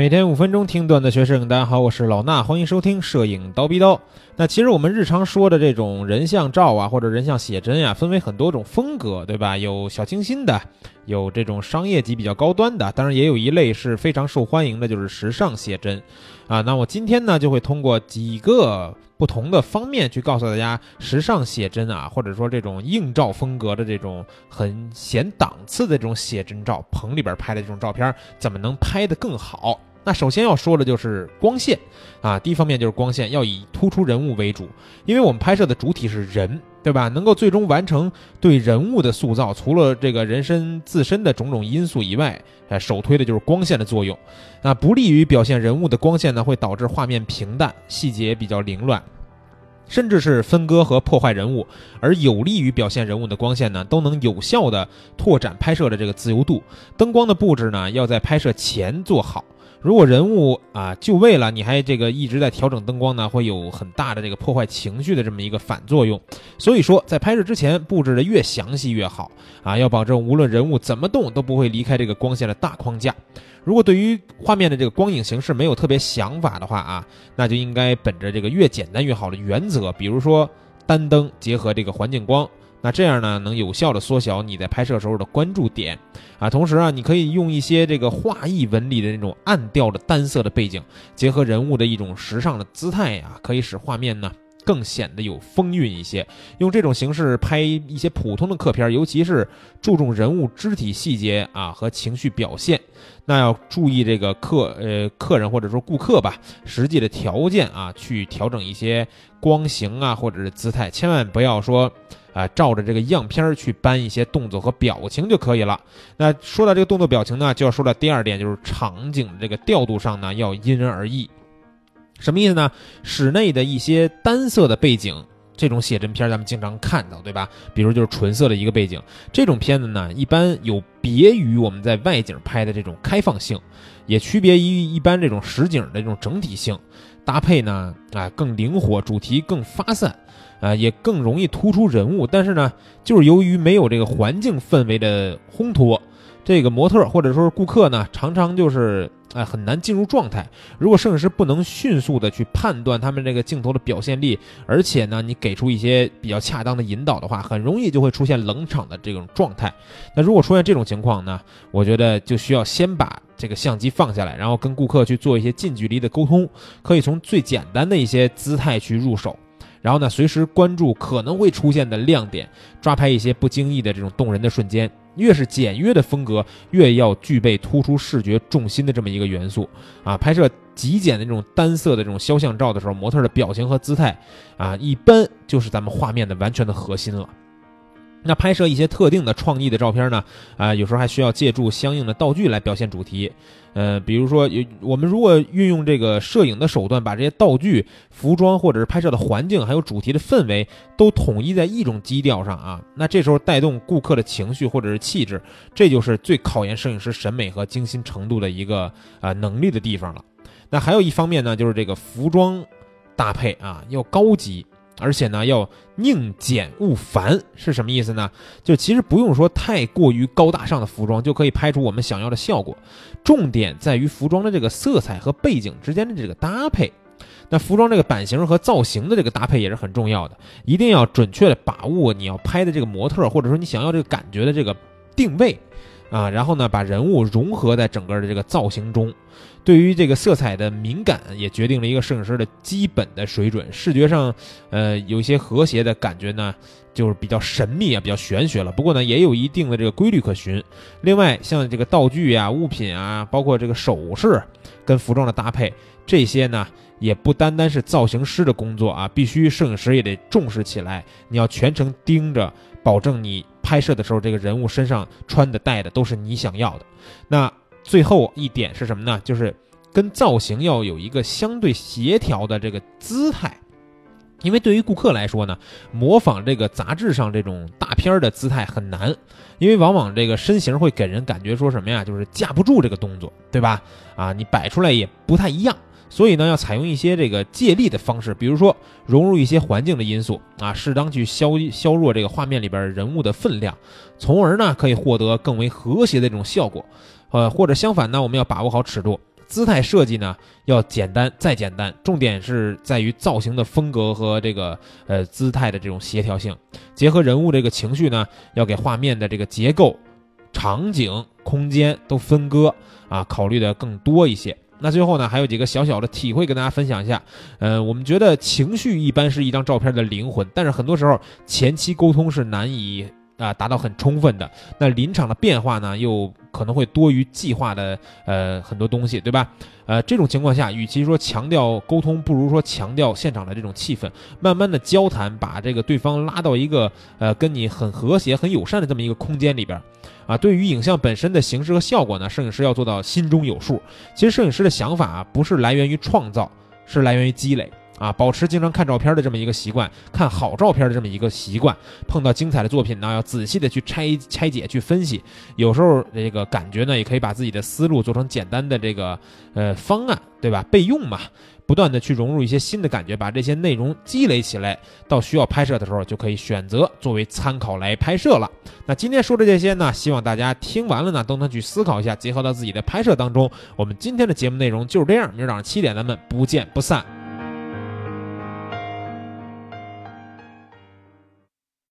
每天五分钟听段子学摄影，大家好，我是老衲，欢迎收听摄影刀逼刀。那其实我们日常说的这种人像照啊，或者人像写真呀，分为很多种风格，对吧？有小清新的，有这种商业级比较高端的，当然也有一类是非常受欢迎的，就是时尚写真啊。那我今天呢，就会通过几个不同的方面去告诉大家，时尚写真啊，或者说这种硬照风格的这种很显档次的这种写真照，棚里边拍的这种照片，怎么能拍得更好？那首先要说的就是光线啊，第一方面就是光线要以突出人物为主，因为我们拍摄的主体是人，对吧？能够最终完成对人物的塑造，除了这个人身自身的种种因素以外，哎，首推的就是光线的作用。那不利于表现人物的光线呢，会导致画面平淡，细节比较凌乱。甚至是分割和破坏人物，而有利于表现人物的光线呢，都能有效的拓展拍摄的这个自由度。灯光的布置呢，要在拍摄前做好。如果人物啊就位了，你还这个一直在调整灯光呢，会有很大的这个破坏情绪的这么一个反作用。所以说，在拍摄之前布置的越详细越好啊，要保证无论人物怎么动都不会离开这个光线的大框架。如果对于画面的这个光影形式没有特别想法的话啊，那就应该本着这个越简单越好的原则，比如说单灯结合这个环境光。那这样呢，能有效的缩小你在拍摄时候的关注点，啊，同时啊，你可以用一些这个画意纹理的那种暗调的单色的背景，结合人物的一种时尚的姿态呀，可以使画面呢更显得有风韵一些。用这种形式拍一些普通的客片，尤其是注重人物肢体细节啊和情绪表现，那要注意这个客呃客人或者说顾客吧，实际的条件啊，去调整一些光型啊或者是姿态，千万不要说。啊，照着这个样片儿去搬一些动作和表情就可以了。那说到这个动作表情呢，就要说到第二点，就是场景的这个调度上呢，要因人而异。什么意思呢？室内的一些单色的背景，这种写真片咱们经常看到，对吧？比如就是纯色的一个背景，这种片子呢，一般有别于我们在外景拍的这种开放性，也区别于一般这种实景的这种整体性。搭配呢，啊，更灵活，主题更发散。啊，也更容易突出人物，但是呢，就是由于没有这个环境氛围的烘托，这个模特或者说是顾客呢，常常就是哎很难进入状态。如果摄影师不能迅速的去判断他们这个镜头的表现力，而且呢，你给出一些比较恰当的引导的话，很容易就会出现冷场的这种状态。那如果出现这种情况呢，我觉得就需要先把这个相机放下来，然后跟顾客去做一些近距离的沟通，可以从最简单的一些姿态去入手。然后呢，随时关注可能会出现的亮点，抓拍一些不经意的这种动人的瞬间。越是简约的风格，越要具备突出视觉重心的这么一个元素啊。拍摄极简的这种单色的这种肖像照的时候，模特的表情和姿态啊，一般就是咱们画面的完全的核心了。那拍摄一些特定的创意的照片呢？啊，有时候还需要借助相应的道具来表现主题。呃，比如说，有我们如果运用这个摄影的手段，把这些道具、服装或者是拍摄的环境，还有主题的氛围都统一在一种基调上啊，那这时候带动顾客的情绪或者是气质，这就是最考验摄影师审美和精心程度的一个啊能力的地方了。那还有一方面呢，就是这个服装搭配啊要高级。而且呢，要宁简勿繁是什么意思呢？就其实不用说太过于高大上的服装，就可以拍出我们想要的效果。重点在于服装的这个色彩和背景之间的这个搭配。那服装这个版型和造型的这个搭配也是很重要的，一定要准确的把握你要拍的这个模特，或者说你想要这个感觉的这个定位。啊，然后呢，把人物融合在整个的这个造型中，对于这个色彩的敏感，也决定了一个摄影师的基本的水准。视觉上，呃，有一些和谐的感觉呢，就是比较神秘啊，比较玄学了。不过呢，也有一定的这个规律可循。另外，像这个道具啊、物品啊，包括这个首饰跟服装的搭配，这些呢，也不单单是造型师的工作啊，必须摄影师也得重视起来。你要全程盯着，保证你。拍摄的时候，这个人物身上穿的戴的都是你想要的。那最后一点是什么呢？就是跟造型要有一个相对协调的这个姿态。因为对于顾客来说呢，模仿这个杂志上这种大片的姿态很难，因为往往这个身形会给人感觉说什么呀？就是架不住这个动作，对吧？啊，你摆出来也不太一样。所以呢，要采用一些这个借力的方式，比如说融入一些环境的因素啊，适当去削削弱这个画面里边人物的分量，从而呢可以获得更为和谐的这种效果。呃，或者相反呢，我们要把握好尺度，姿态设计呢要简单再简单，重点是在于造型的风格和这个呃姿态的这种协调性，结合人物这个情绪呢，要给画面的这个结构、场景、空间都分割啊，考虑的更多一些。那最后呢，还有几个小小的体会跟大家分享一下。呃，我们觉得情绪一般是一张照片的灵魂，但是很多时候前期沟通是难以啊达到很充分的。那临场的变化呢，又可能会多于计划的呃很多东西，对吧？呃，这种情况下，与其说强调沟通，不如说强调现场的这种气氛，慢慢的交谈，把这个对方拉到一个呃跟你很和谐、很友善的这么一个空间里边。啊，对于影像本身的形式和效果呢，摄影师要做到心中有数。其实摄影师的想法，不是来源于创造，是来源于积累啊。保持经常看照片的这么一个习惯，看好照片的这么一个习惯。碰到精彩的作品呢，要仔细的去拆拆解、去分析。有时候这个感觉呢，也可以把自己的思路做成简单的这个呃方案，对吧？备用嘛。不断的去融入一些新的感觉，把这些内容积累起来，到需要拍摄的时候就可以选择作为参考来拍摄了。那今天说的这些呢，希望大家听完了呢都能去思考一下，结合到自己的拍摄当中。我们今天的节目内容就是这样，明儿早上七点咱们不见不散。